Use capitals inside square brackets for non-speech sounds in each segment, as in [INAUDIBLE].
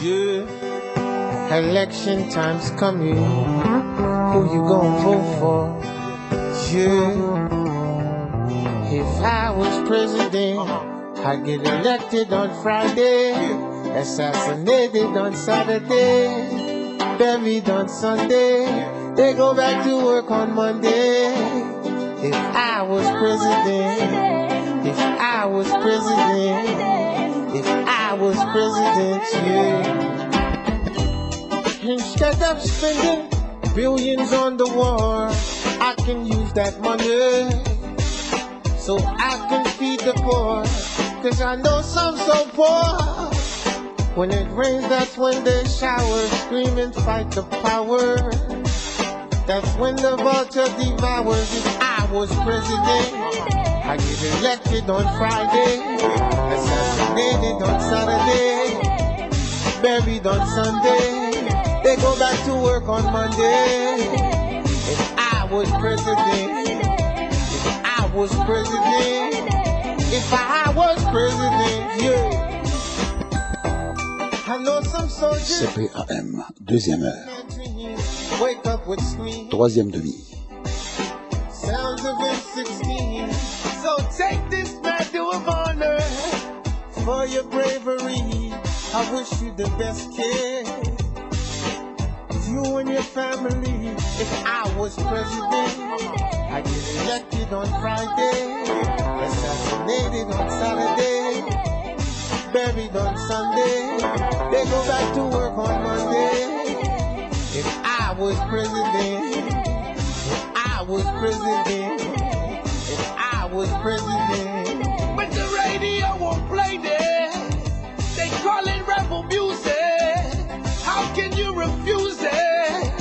Dieu. Election time's coming. Who you gonna vote for? Dieu. If I was president, uh-huh. I'd get elected on Friday, assassinated on Saturday, buried on Sunday. They go back to work on Monday. If I was president, if I was president, if I was president, yeah. Instead of spending billions on the war, I can use that money so I can feed the poor. Cause I know some so poor. When it rains, that's when they shower, scream and fight the power. That's when the vulture devours. If I was president, I get elected on Friday, assassinated on Saturday, buried on Sunday. They go back to work on Monday. If I was president, if I was president, if I was president, yeah. I know some soldiers. CPAM, deuxième heure, Wake up with me. troisième demi. Sounds of M16. For your bravery. I wish you the best kid. You and your family. If I was president, I'd get elected on Friday, assassinated on Saturday, buried on Sunday. They go back to work on Monday. If I was president, if I was president. If I was president. Radio won't play this. They call it rebel music. How can you refuse it?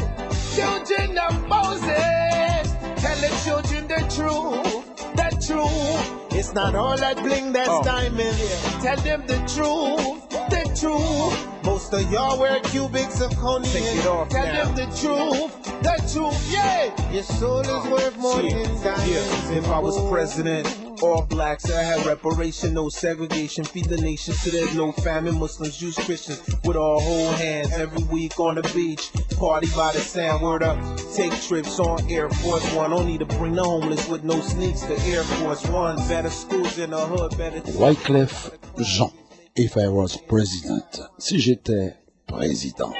Children of Moses. Tell the children the truth. The truth. It's not all that bling that's oh. diamond. Tell them the truth. The truth. Most of y'all wear cubic zirconia. Take Tell now. them the truth. The truth. Yeah. Your soul is worth more Yeah, than diamonds. yeah. If I was president, all blacks, I have reparation, no segregation, feed the nation so there's no famine. Muslims, Jews, Christians, with all whole hands every week on the beach. Party by the sand, word up. Take trips on Air Force One. Don't need to bring the homeless with no sneaks to Air Force One. Better schools in the hood, better. Wyclef Jean, If I was president, si j'étais président.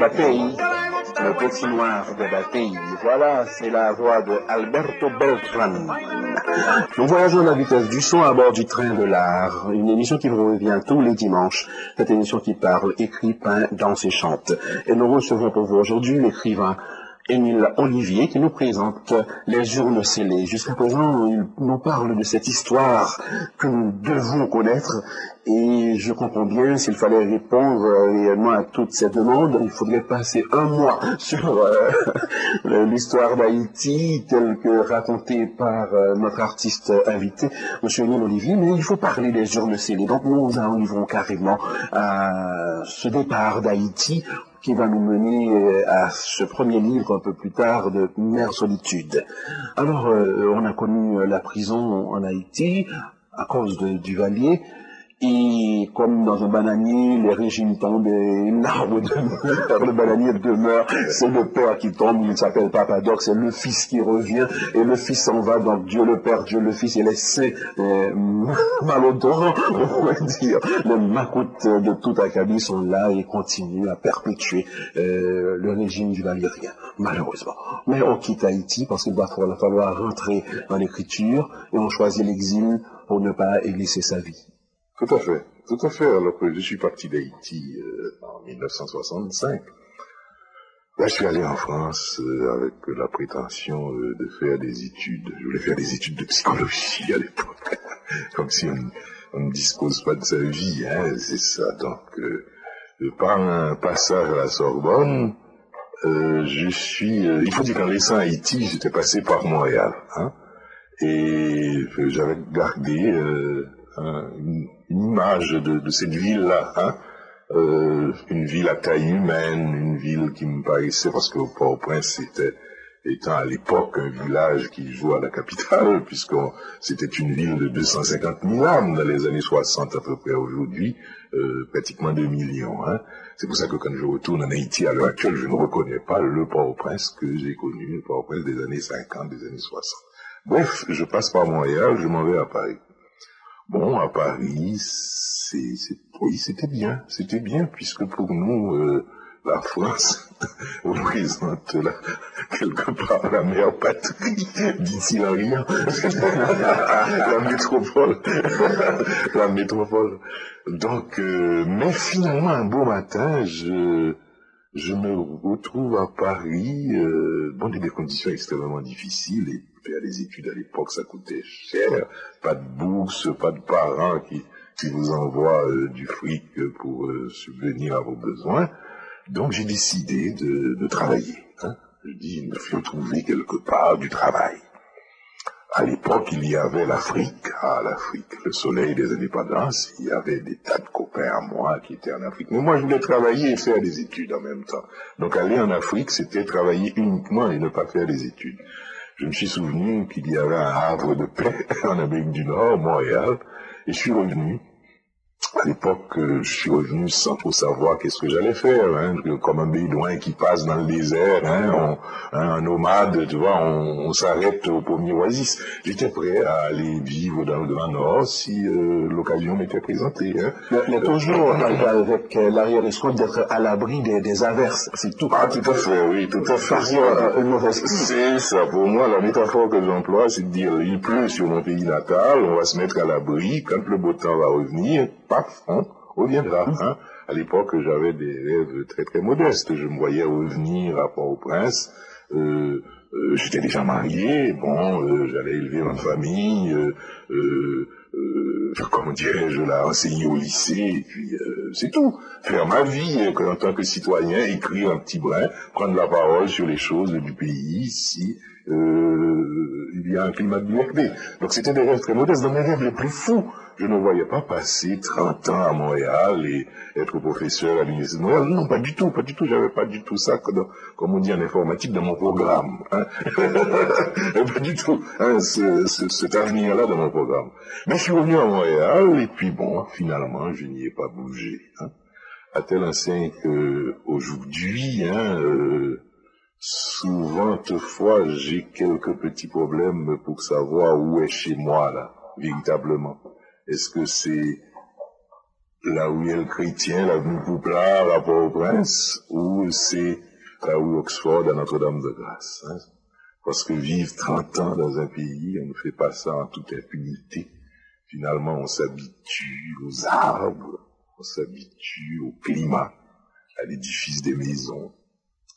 Le petit noir de Batey. Voilà, c'est la voix de Alberto Beltran. Nous voyageons à la vitesse du son à bord du train de l'art, une émission qui vous revient tous les dimanches. Cette émission qui parle, écrit, peint, danse et chante. Et nous recevons pour vous aujourd'hui l'écrivain Émile Olivier qui nous présente les urnes scellées. Jusqu'à présent, il nous parle de cette histoire que nous devons connaître et je comprends bien, s'il fallait répondre réellement à toutes ces demandes, il faudrait passer un mois [LAUGHS] sur euh, [LAUGHS] l'histoire d'Haïti telle que racontée par euh, notre artiste invité, M. Émile Olivier, mais il faut parler des urnes scellées. Donc nous arriverons carrément à ce départ d'Haïti qui va nous mener euh, à ce premier livre un peu plus tard de Mère Solitude. Alors, euh, on a connu euh, la prison en Haïti à cause de Duvalier, et comme dans un bananier, les régimes tombent et l'arbre demeure, [LAUGHS] le bananier demeure, c'est le père qui tombe, il s'appelle Papadoc, c'est le fils qui revient, et le fils s'en va, donc Dieu le Père, Dieu le Fils, et les saints malodorants, [LAUGHS] on va dire, les macoutes de tout Akabi sont là et continuent à perpétuer euh, le régime du valérien, malheureusement. Mais on quitte Haïti parce qu'il va falloir rentrer dans l'écriture, et on choisit l'exil pour ne pas glisser sa vie. Tout à fait, tout à fait. Alors que je suis parti d'Haïti euh, en 1965. Là, je suis allé en France euh, avec la prétention euh, de faire des études. Je voulais faire des études de psychologie à l'époque, [LAUGHS] comme si on, ne dispose pas de sa vie, hein, c'est ça. Donc, euh, par un passage à la Sorbonne, euh, je suis. euh, il faut dire qu'en laissant Haïti, j'étais passé par Montréal, hein, et j'avais gardé euh, une, image de, cette ville-là. Hein. Euh, une ville à taille humaine, une ville qui me paraissait, parce que Port-au-Prince c'était étant à l'époque un village qui joue à la capitale, [LAUGHS] puisque c'était une ville de 250 000 âmes dans les années 60 à peu près aujourd'hui, euh, pratiquement 2 millions. Hein. C'est pour ça que quand je retourne en Haïti à l'heure actuelle, je ne reconnais pas le Port-au-Prince que j'ai connu, le Port-au-Prince des années 50, des années 60. Bref, je passe par Montréal, je m'en vais à Paris. Bon, à Paris, c'est, oui, c'était bien, c'était bien, puisque pour nous, euh, la France [LAUGHS] représente là, quelque part la meilleure patrie, dit-il en riant. [LAUGHS] la métropole. [LAUGHS] la métropole. Donc, euh, mais finalement, un beau matin, je, je me retrouve à Paris, euh, dans des conditions extrêmement difficiles, faire des études à l'époque, ça coûtait cher, pas de bourse, pas de parents qui, vous envoient euh, du fric pour euh, subvenir à vos besoins. Donc j'ai décidé de, travailler. Hein. Je dis, il faut trouver quelque part du travail. À l'époque, il y avait l'Afrique, ah l'Afrique, le soleil des indépendances, il y avait des tas de copains à moi qui étaient en Afrique. Mais moi, je voulais travailler et faire des études en même temps. Donc aller en Afrique, c'était travailler uniquement et ne pas faire des études. Je me suis souvenu qu'il y avait un havre de paix [LAUGHS] en Amérique du Nord, Montréal, et je suis revenu à l'époque, je suis revenu sans trop savoir qu'est-ce que j'allais faire, hein, comme un bédouin qui passe dans le désert, hein, un nomade, tu vois, on, s'arrête au premier oasis. J'étais prêt à aller vivre dans le Grand Nord si euh, l'occasion m'était présentée. Hein. Mais, toujours avec euh, l'arrière-escoute d'être à l'abri des, averses, c'est tout. Ah, tout à fait, oui, tout à fait. Euh, c'est ça, pour moi, la métaphore que j'emploie, c'est de dire, il pleut sur mon pays natal, on va se mettre à l'abri, quand le beau temps va revenir, paf, on reviendra. Hein. À l'époque, j'avais des rêves très très modestes. Je me voyais revenir à Port-au-Prince. Euh, euh, j'étais déjà marié, bon, euh, j'allais élever ma famille, comment dirais-je, la enseigner au lycée, et puis c'est tout. Faire ma vie en tant que citoyen, écrire un petit brin, prendre la parole sur les choses du pays, si il y a un climat de liberté. Donc c'était des rêves très modestes. Dans mes rêves les plus fous, je ne voyais pas passer 30 ans à Montréal et être professeur à l'Université de Montréal. Non, pas du tout, pas du tout. J'avais pas du tout ça, comme, on dit en informatique, dans mon programme. Hein. [LAUGHS] pas du tout, hein, ce, cet avenir-là dans mon programme. Mais je suis revenu à Montréal et puis bon, finalement, je n'y ai pas bougé. Hein. À tel enseigne qu'aujourd'hui, hein, euh, souvent, toutefois, j'ai quelques petits problèmes pour savoir où est chez moi, là, véritablement. Est-ce que c'est là où il y a le chrétien, l'avenue Pouplard, à Port-au-Prince, ou c'est là où Oxford, à Notre-Dame-de-Grâce hein? Parce que vivre 30 ans dans un pays, on ne fait pas ça en toute impunité. Finalement, on s'habitue aux arbres, on s'habitue au climat, à l'édifice des maisons,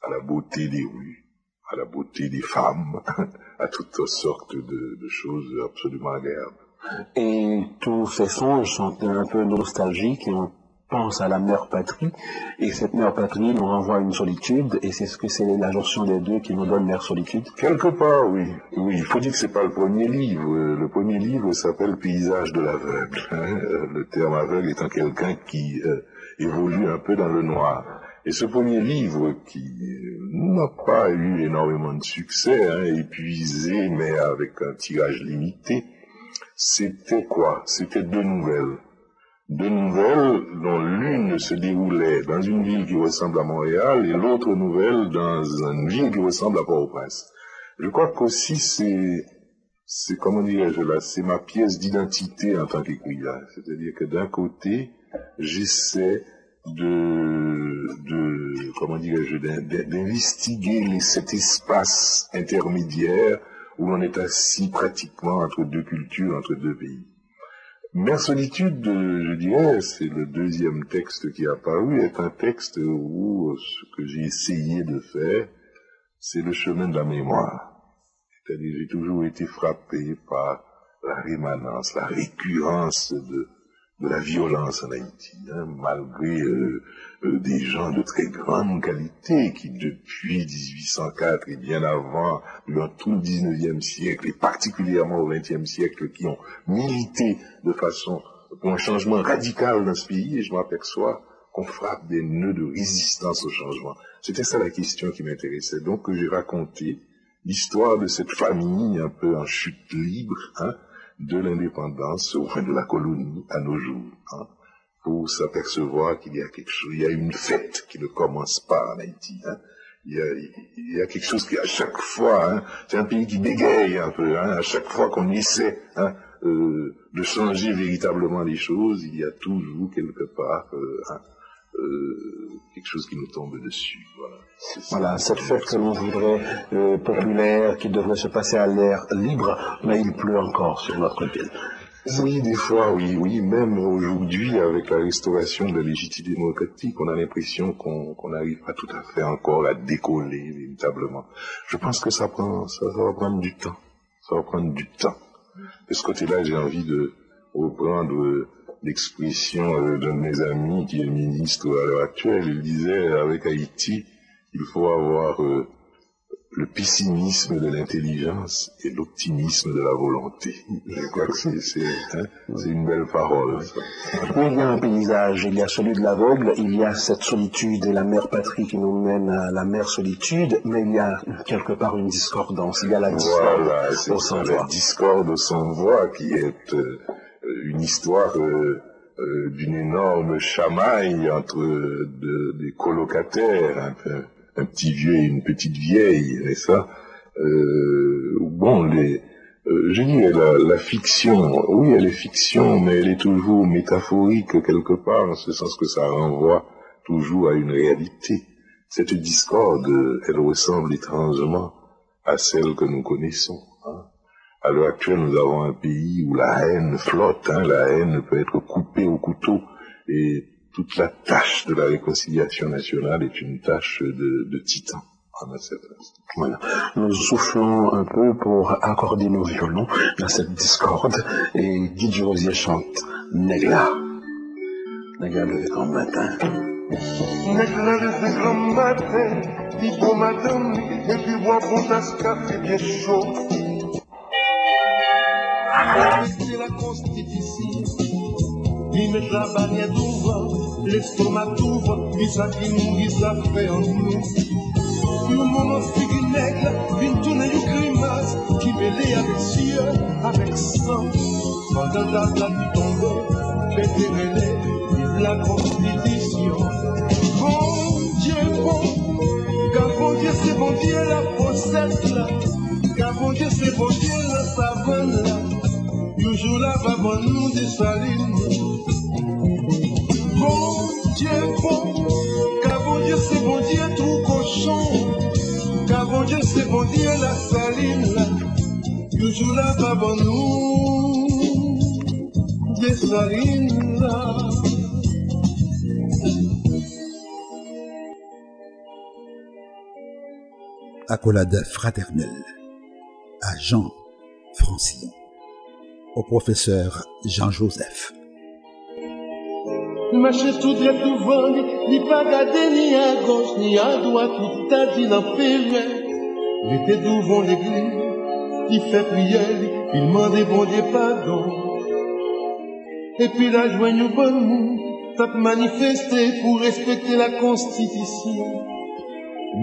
à la beauté des rues, à la beauté des femmes, [LAUGHS] à toutes sortes de, de choses absolument agréables. Et tous ces songes sont un peu nostalgiques et on pense à la mère patrie. Et cette mère patrie nous renvoie à une solitude et c'est ce que c'est la jonction des deux qui nous donne mère solitude. Quelque part, oui. Oui, il faut dire que c'est pas le premier livre. Le premier livre s'appelle Paysage de l'aveugle. Hein. Le terme aveugle étant quelqu'un qui euh, évolue un peu dans le noir. Et ce premier livre, qui euh, n'a pas eu énormément de succès, hein, épuisé, mais avec un tirage limité, c'était quoi? C'était deux nouvelles. Deux nouvelles dont l'une se déroulait dans une ville qui ressemble à Montréal et l'autre nouvelle dans une ville qui ressemble à Port-au-Prince. Je crois qu'aussi c'est, c'est comment dirais-je là, c'est ma pièce d'identité en tant qu'écrivain. C'est-à-dire que d'un côté, j'essaie de, de comment dirais-je, d'investiguer cet espace intermédiaire où l'on est assis pratiquement entre deux cultures, entre deux pays. Mère solitude, je dirais, c'est le deuxième texte qui est apparu, est un texte où ce que j'ai essayé de faire, c'est le chemin de la mémoire. C'est-à-dire, j'ai toujours été frappé par la rémanence, la récurrence de, de la violence en Haïti, hein, malgré euh, euh, des gens de très grande qualité qui, depuis 1804 et bien avant, durant tout le 19e siècle, et particulièrement au 20e siècle, qui ont milité de façon pour un changement radical dans ce pays, et je m'aperçois qu'on frappe des nœuds de résistance au changement. C'était ça la question qui m'intéressait. Donc j'ai raconté l'histoire de cette famille un peu en chute libre, hein, de l'indépendance au fin de la colonie à nos jours, hein, pour s'apercevoir qu'il y a quelque chose, il y a une fête qui ne commence pas en Haïti. Hein. Il, y a, il, y a, quelque chose qui, à chaque fois, hein, c'est un pays qui bégaye un peu, hein, à chaque fois qu'on essaie hein, euh, de changer véritablement les choses, il y a toujours quelque part euh, hein, euh, quelque chose qui nous tombe dessus. Voilà, voilà cette fête que l'on voudrait euh, populaire, qui devrait se passer à l'air libre, mais il pleut encore sur notre ville. Oui, des fois, oui, oui. Même aujourd'hui, avec la restauration de la légitimité démocratique, on a l'impression qu'on n'arrive pas tout à fait encore à décoller véritablement. Je pense que ça prend, ça, ça va prendre du temps. Ça va prendre du temps. De ce côté-là, j'ai envie de reprendre l'expression euh, d'un de mes amis qui est ministre à l'heure actuelle. Il disait, avec Haïti, il faut avoir euh, le pessimisme de l'intelligence et l'optimisme de la volonté. Je crois que c'est hein, une belle parole. il y a un paysage, il y a celui de l'aveugle, il y a cette solitude et la mère patrie qui nous mène à la mère solitude, mais il y a quelque part une discordance, il y a la discorde au sans voix. La discorde au sans voix qui est euh, une histoire euh, euh, d'une énorme chamaille entre des colocataires, un petit vieux et une petite vieille, et ça, euh, bon, les, euh, je dis la, la, fiction, oui, elle est fiction, mais elle est toujours métaphorique quelque part, en ce sens que ça renvoie toujours à une réalité. Cette discorde, elle ressemble étrangement à celle que nous connaissons. Hein. À l'heure actuelle, nous avons un pays où la haine flotte, hein, la haine peut être coupée au couteau, et toute la tâche de la réconciliation nationale est une tâche de, de titan. Voilà. Nous soufflons un peu pour accorder nos violons dans cette discorde et Guy Rosier chante Négla. Négla le grand matin. Négla le grand matin, dit bon madame, et puis bois bon tasse café bien chaud. La constitution, il met la bannière d'ouvre l'estomac t'ouvre, puis ça qui nourrit, ça fait en nous. Le moment figue nègre, vient tourner une grimace, qui mêlée avec cieux, avec sang. Pendant la plaque qui tombe, fait démêler, vive la constitution. Bon Dieu, bon, car bon Dieu, c'est bon Dieu, la possède là. Car bon Dieu, c'est bon Dieu, la savane là. Toujours là, va bon nous des salines. Dieu bon, car bon Dieu c'est bon Dieu tout cochon, car bon Dieu c'est bon Dieu la là, toujours là bas nous, des salines là. Accolade fraternelle à Jean Francillon, au professeur Jean-Joseph. Mache tout dret tout vang, ni pa gade ni à gauche ni à droite, tout ta dit nan pere. Il était devant l'église, il fait prière, il demandait bon Dieu pardon. Et puis la joigne au bon mot, t'as manifesté pour respecter la constitution.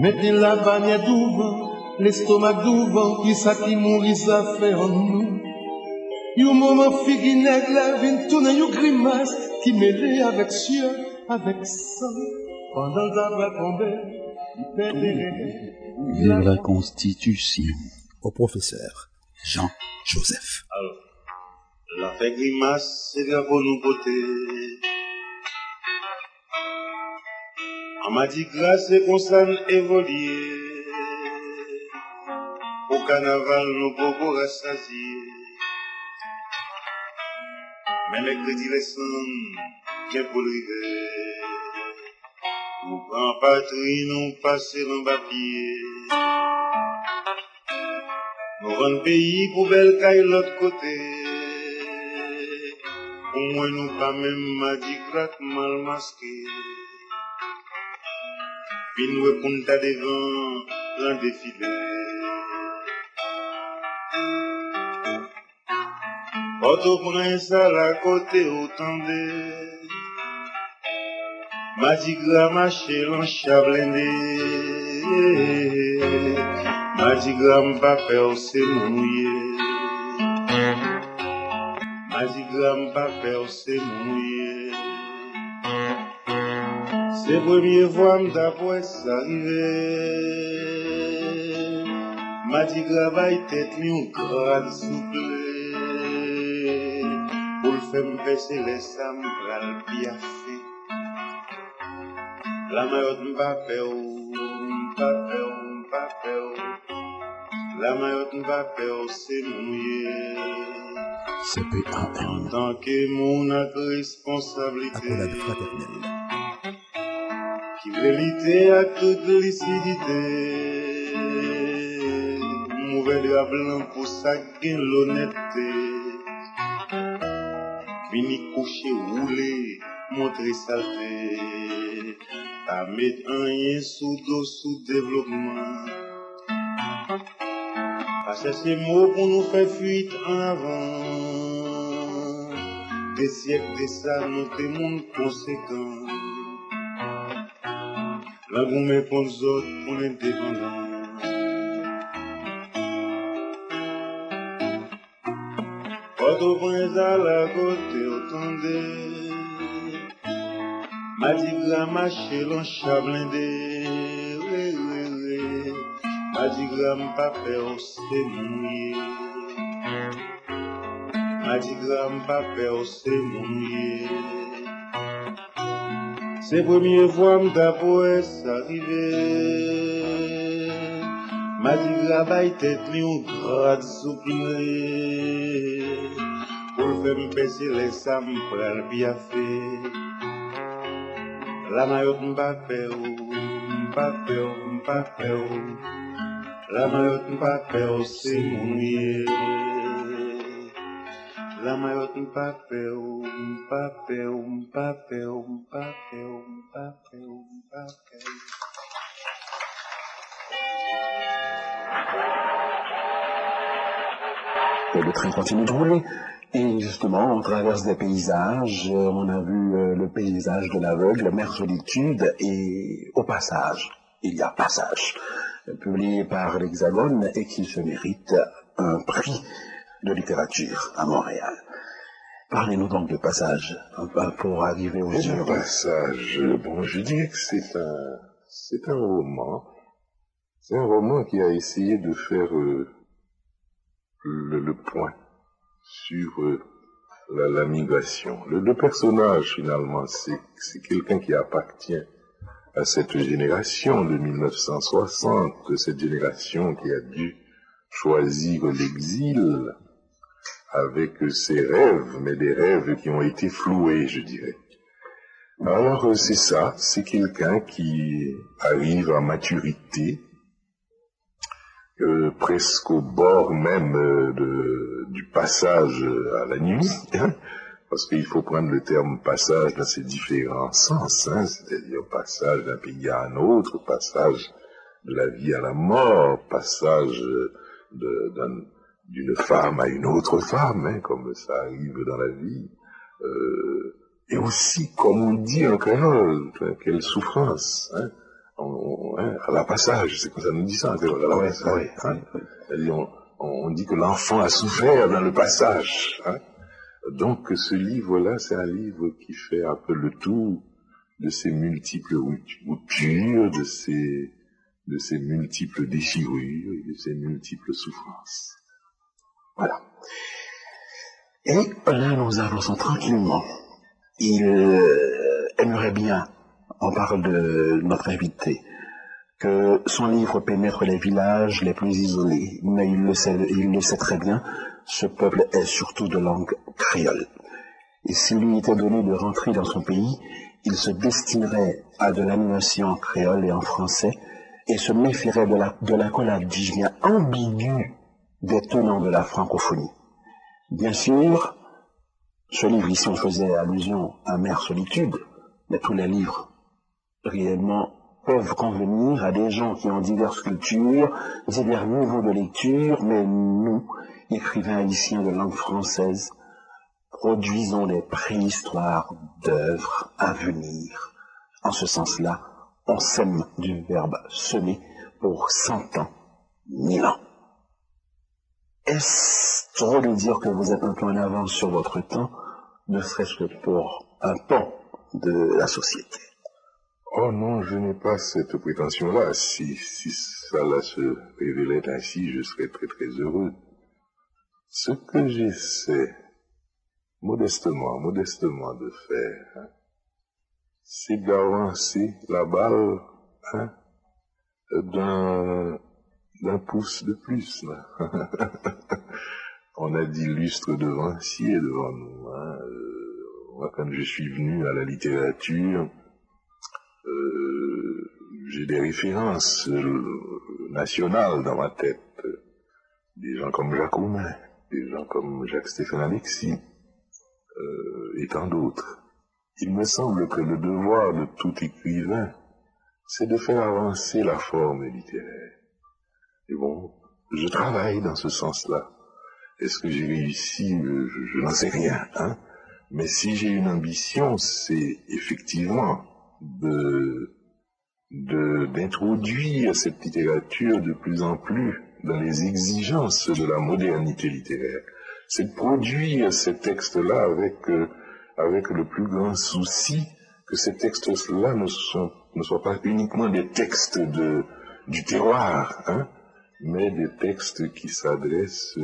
Mettez la bannière devant, l'estomac devant, qui ça qui mourit, ça fait en nous. Yon moment nèg la vin tourne yon grimace qui mêlé avec cieux, avec sang. Pendant le va tomber, Vive la Constitution au professeur Jean-Joseph. Alors, la fait grimace, c'est pour nous beauté. On m'a dit grâce et constant évoluer. Au carnaval, nous pouvons rassasier. Mais les crédits laissent bien pour river. Nous prend patrie, nous passer dans papier. Nous rend pays pour belle caille l'autre côté. Au moins nous pas même m'a dit mal masqué. Oto konen sa la kote otande, Madi grama chelan chablende, Madi grama pa fe ou se mouye, Madi grama pa fe ou se mouye, Se premye vwa mda pou es arrive, Madi grama y tet li ou kran souple, Pour le faire m'baisser les sam pral piafé La maillot m'pape ou, m'pape ou, m'pape ou La maillot m'pape ou c'est mouillé CPAM. Tant que mon ak responsabilité. Accolade fraternelle. Qui vérité à toute lucidité. Mauvais drap blanc pour ça gain l'honnêteté Vini coucher roulé montrer saleté Ta mettre un rien sous dos sous développement. Pas chercher mots pour nous faire fuite en avant. Des siècles de ça nous des mondes conséquents La gomme pour nous autres pour l'indépendance Port-au-Prince à la côté autant Madigra marché l'en chablindé Oui, oui, oui Madigra m'pa peur c'est mouillé Madigra m'pa peur c'est mouillé C'est première fois m'd'après s'arriver Madigra baille tête li grade souplé La maillot m'pape ou, m'pape ou, La ou c'est mouillé La maillot m'pape ou, m'pape ou, m'pape ou Et le train continue de rouler. Et justement, on traverse des paysages. Euh, On a vu euh, le paysage de l'aveugle, la mer solitude, et au passage, il y a Passage, publié par l'Hexagone et qui se mérite un prix de littérature à Montréal. Parlez-nous donc de Passage un peu pour arriver au Le sur. passage, bon, je dirais que c'est un, c'est un roman. C'est un roman qui a essayé de faire euh, le, le point sur euh, la, la migration. Le, le personnage, finalement, c'est, quelqu'un qui appartient à cette génération de 1960, de cette génération qui a dû choisir l'exil avec ses rêves, mais des rêves qui ont été floués, je dirais. Alors euh, c'est ça, c'est quelqu'un qui arrive à maturité, euh, presque au bord même euh, de- du passage à la nuit, hein, parce qu'il faut prendre le terme passage dans ses différents sens, hein, c'est-à-dire passage d'un pays à un autre, passage de la vie à la mort, passage euh, d'une femme à une autre femme, hein, comme ça arrive dans la vie. Euh, et aussi, comme on dit en créole, hein, quelle souffrance, hein, on- hein, à la passage, c'est comme ça nous dit ça en créole, à la passage, hein. On, on dit que l'enfant a souffert dans le passage. hein. Donc ce livre-là, c'est un livre qui fait un peu le tour de ces multiples de ces, de ces multiples déchirures, et de ces multiples souffrances. Voilà. Et là, nous avançons tranquillement. Il euh, aimerait bien, on parle de notre invité, que son livre pénètre les villages les plus isolés. Mais il le sait, très bien, ce peuple est surtout de langue créole. Et s'il lui était donné de rentrer dans son pays, il se destinerait à de l'animation en créole et en français et se méfierait de la, de dis-je bien, ambiguë des tenants de la francophonie. Bien sûr, ce livre ici, on faisait allusion à Mère Solitude, mais tous les livres réellement peuvent convenir à des gens qui ont diverses cultures, divers niveaux de lecture, mais nous, écrivains haïtiens de langue française, produisons des préhistoires d'œuvres à venir. En ce sens-là, on sème du verbe semer pour cent ans, mille ans. Est-ce trop de dire que vous êtes un peu en avance sur votre temps, ne serait-ce que pour un pan de la société? Oh non, je n'ai pas cette prétention-là. Si, si cela se révélait ainsi, je serais très très heureux. Ce que j'essaie, modestement, modestement de faire, hein, c'est d'avancer la balle hein, d'un d'un pouce de plus. [LAUGHS] On a dit lustre devancier devant nous. Hein. Euh, moi, quand je suis venu à la littérature, j'ai des références euh, nationales dans ma tête. Des gens comme Jacques Roumain, des gens comme Jacques-Stéphane Alexis, et tant d'autres. Il me semble que le devoir de tout écrivain, c'est de faire avancer la forme littéraire. Et bon, je travaille dans ce sens-là. Est-ce que j'ai réussi? Je, n'en sais rien. Hein Mais si j'ai une ambition, c'est effectivement de d'introduire cette littérature de plus en plus dans les exigences de la modernité littéraire. C'est de produire ces textes-là avec, euh, avec le plus grand souci que ces textes-là ne, ne soient pas uniquement des textes de, du terroir, hein, mais des textes qui s'adressent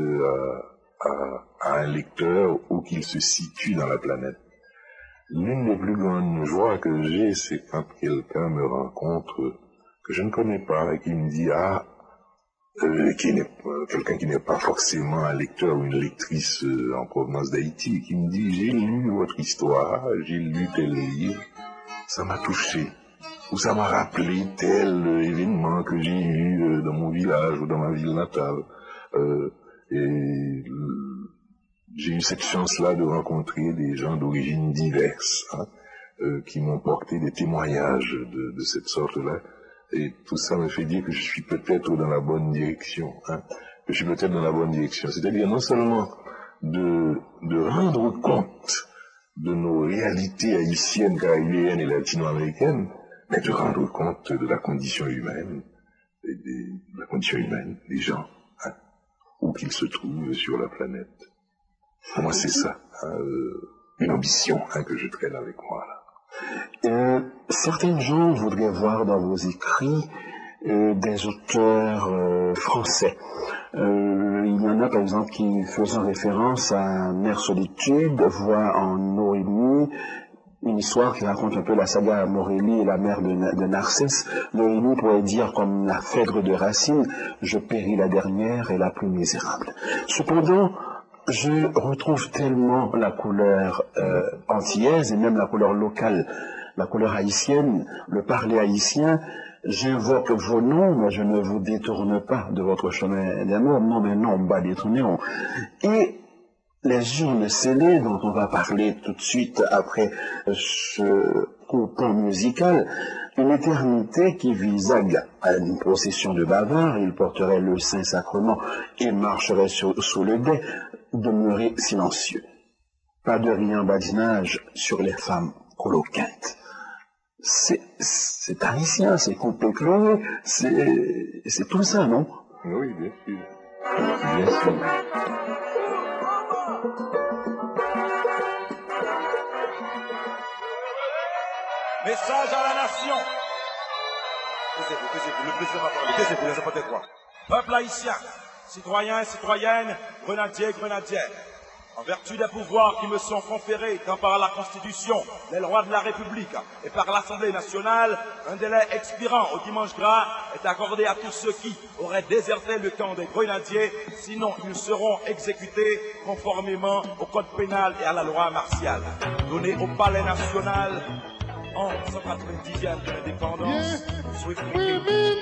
à, un lecteur où qu'il se situe dans la planète. L'une des plus grandes joies que j'ai, c'est quand quelqu'un me rencontre que je ne connais pas et qui me dit ah euh, quelqu'un qui n'est pas forcément un lecteur ou une lectrice euh, en provenance d'Haïti, qui me dit j'ai lu votre histoire, j'ai lu tel livre, ça m'a touché où ça m'a rappelé tel événement que j'ai eu euh, dans mon village ou dans ma ville natale. Euh, et j'ai eu cette chance-là de rencontrer des gens d'origine diverses, hein, euh, qui m'ont porté des témoignages de, cette sorte-là. Et tout ça me fait dire que je suis peut-être dans la bonne direction. Hein, que je suis peut-être dans la bonne direction. C'est-à-dire non seulement de, de rendre compte de nos réalités haïtiennes, caribéennes et latino-américaines, mais de rendre compte de la condition humaine, et de la condition humaine des gens, hein, où qu'ils se trouvent sur la planète. Moi, c'est ça, euh, une ambition hein, que je traîne avec moi. Là. Euh, certains gens voudraient voir dans vos écrits euh, des auteurs français. il y en a par exemple qui faisant référence à Mère Solitude, voient en Noémie une histoire qui raconte un peu la saga Morelli et la mère de, Narcisse. Noémie pourrait dire comme la Phèdre de Racine, je péris la dernière et la plus misérable. Cependant, je retrouve tellement la couleur euh, antillaise et même la couleur locale, la couleur haïtienne, le parler haïtien. J'invoque vos noms, mais je ne vous détourne pas de votre chemin d'amour. Non, mais non, pas détourner. Et les urnes scellées dont on va parler tout de suite après ce coupon musical, une éternité qui visague à une procession de bavards, il porterait le Saint-Sacrement et marcherait sous, le dais, demeurer silencieux. Pas de rien badinage sur les femmes coloquintes. C'est, c'est haïtien, c'est complètement, c'est, c'est tout ça, non? Oui, bien sûr. Bien sûr. Message à la nation. Taisez-vous, taisez-vous, le président va parler. Taisez-vous, les. Peuple haïtien, citoyens et citoyennes, grenadiers et grenadières, en vertu des pouvoirs qui me sont conférés tant par la Constitution, les lois de la République et par l'Assemblée nationale, un délai expirant au dimanche gras est accordé à tous ceux qui auraient déserté le camp des grenadiers, sinon ils seront exécutés conformément au code pénal et à la loi martiale. Donné au palais national en 190e de l'indépendance. Oui,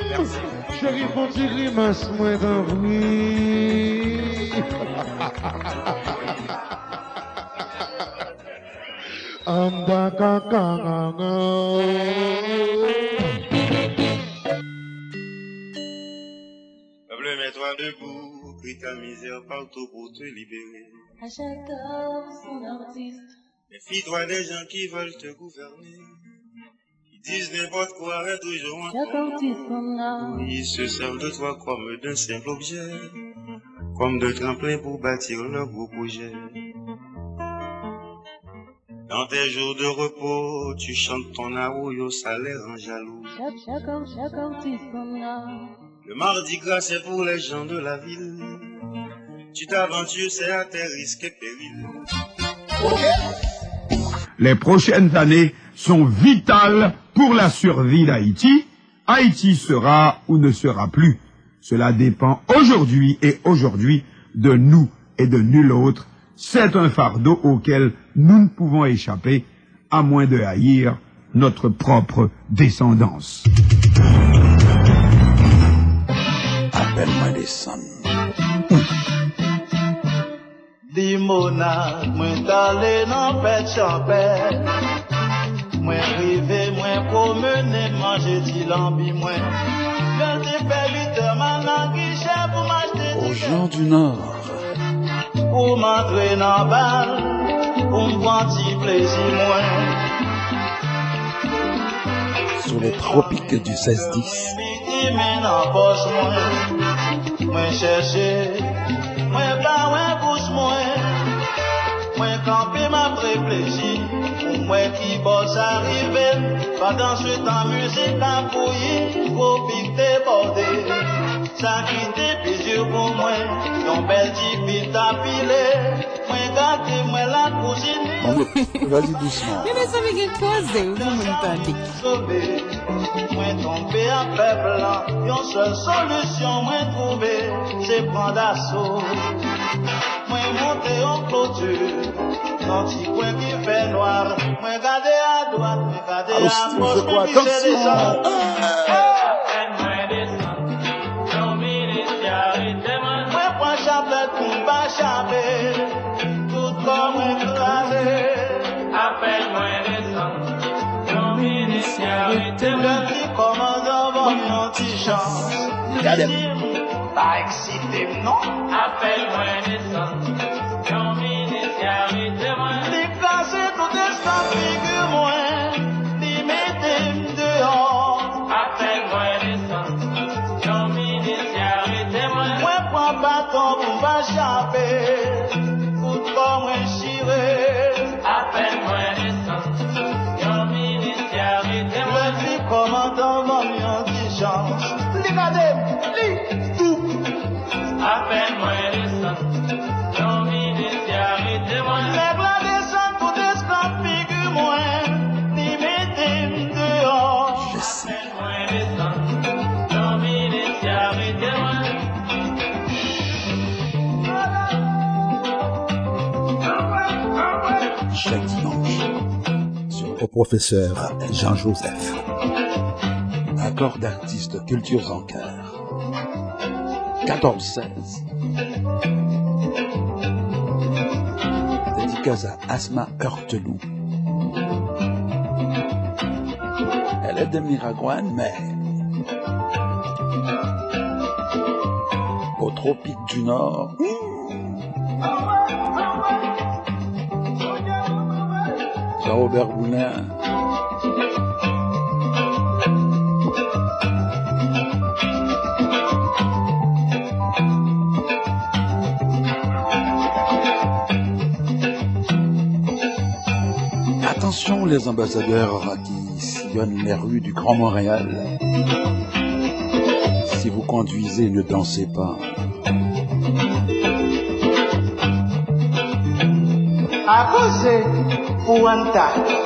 Merci. Chérie, mon petit moins d'envie. Peuple, mets-toi debout, crie ta misère partout pour te libérer. À chaque homme son artiste. Méfie-toi des gens qui veulent te gouverner. Qui disent n'importe quoi et toujours en art. Ils se servent de toi comme d'un simple objet, comme de tremplin pour bâtir leur beau projet. Dans tes jours de repos, tu chantes ton aoui au salaire en jaloux. Le mardi gras, c'est pour les gens de la ville. Tu t'aventures, c'est à tes risques et périls. Les prochaines années sont vitales pour la survie d'Haïti. Haïti sera ou ne sera plus. Cela dépend aujourd'hui et aujourd'hui de nous et de nul autre. C'est un fardeau auquel nous ne pouvons échapper à moins de haïr notre propre descendance. Appelle-moi les sons. Di monat, mwen tale nan pet champè. Mwen rive, mwen promene, manje ti lambi mwen. Mwen te fè lite man nan guichet pou m'achete Aux gens du Nord, Pou m'entre nan bal, pou m'pran ti plezi mwen. Sous les tropiques du 16-10, Biti men nan pos mwen. Mwen chèche, mwen ba wè bouche mwen Mwen kampe ma prepleji Pou mwen ki bos arrive Padan se tan müzik an kouyi Kopik te borde Sa ki te pizur pou mwen. Yon bel tipi tapile Mwen gate mwen la kouzine [LAUGHS] vas-y doucement. Mais mais ça veut dire causer, vous m'entendez. Sauvé, mwen tombe Yon seul solusyon mwen trouve Se prendre assaut Monte yon clôture Nan ti kwen ki fè noir gade a droite, mwen gade Allô, a Steve, gauche je crois, Mwen glisse attention. descend Mwen pran chaplet pou mba chape Tout kon mwen krasé Apel mwen descend Le ki komandan van yon ti chans Regardez. Pa eksite m non Apel mwen au professeur Jean-Joseph. Accord d'artistes cultures en cœur. 14-16. Dédicace à Asma Heurteloup. Elle est de Miragouane, mais au tropique du Nord. Attention les ambassadeurs qui sillonnent les rues du Grand Montréal. Si vous conduisez, ne dansez pas. Cause pou an tak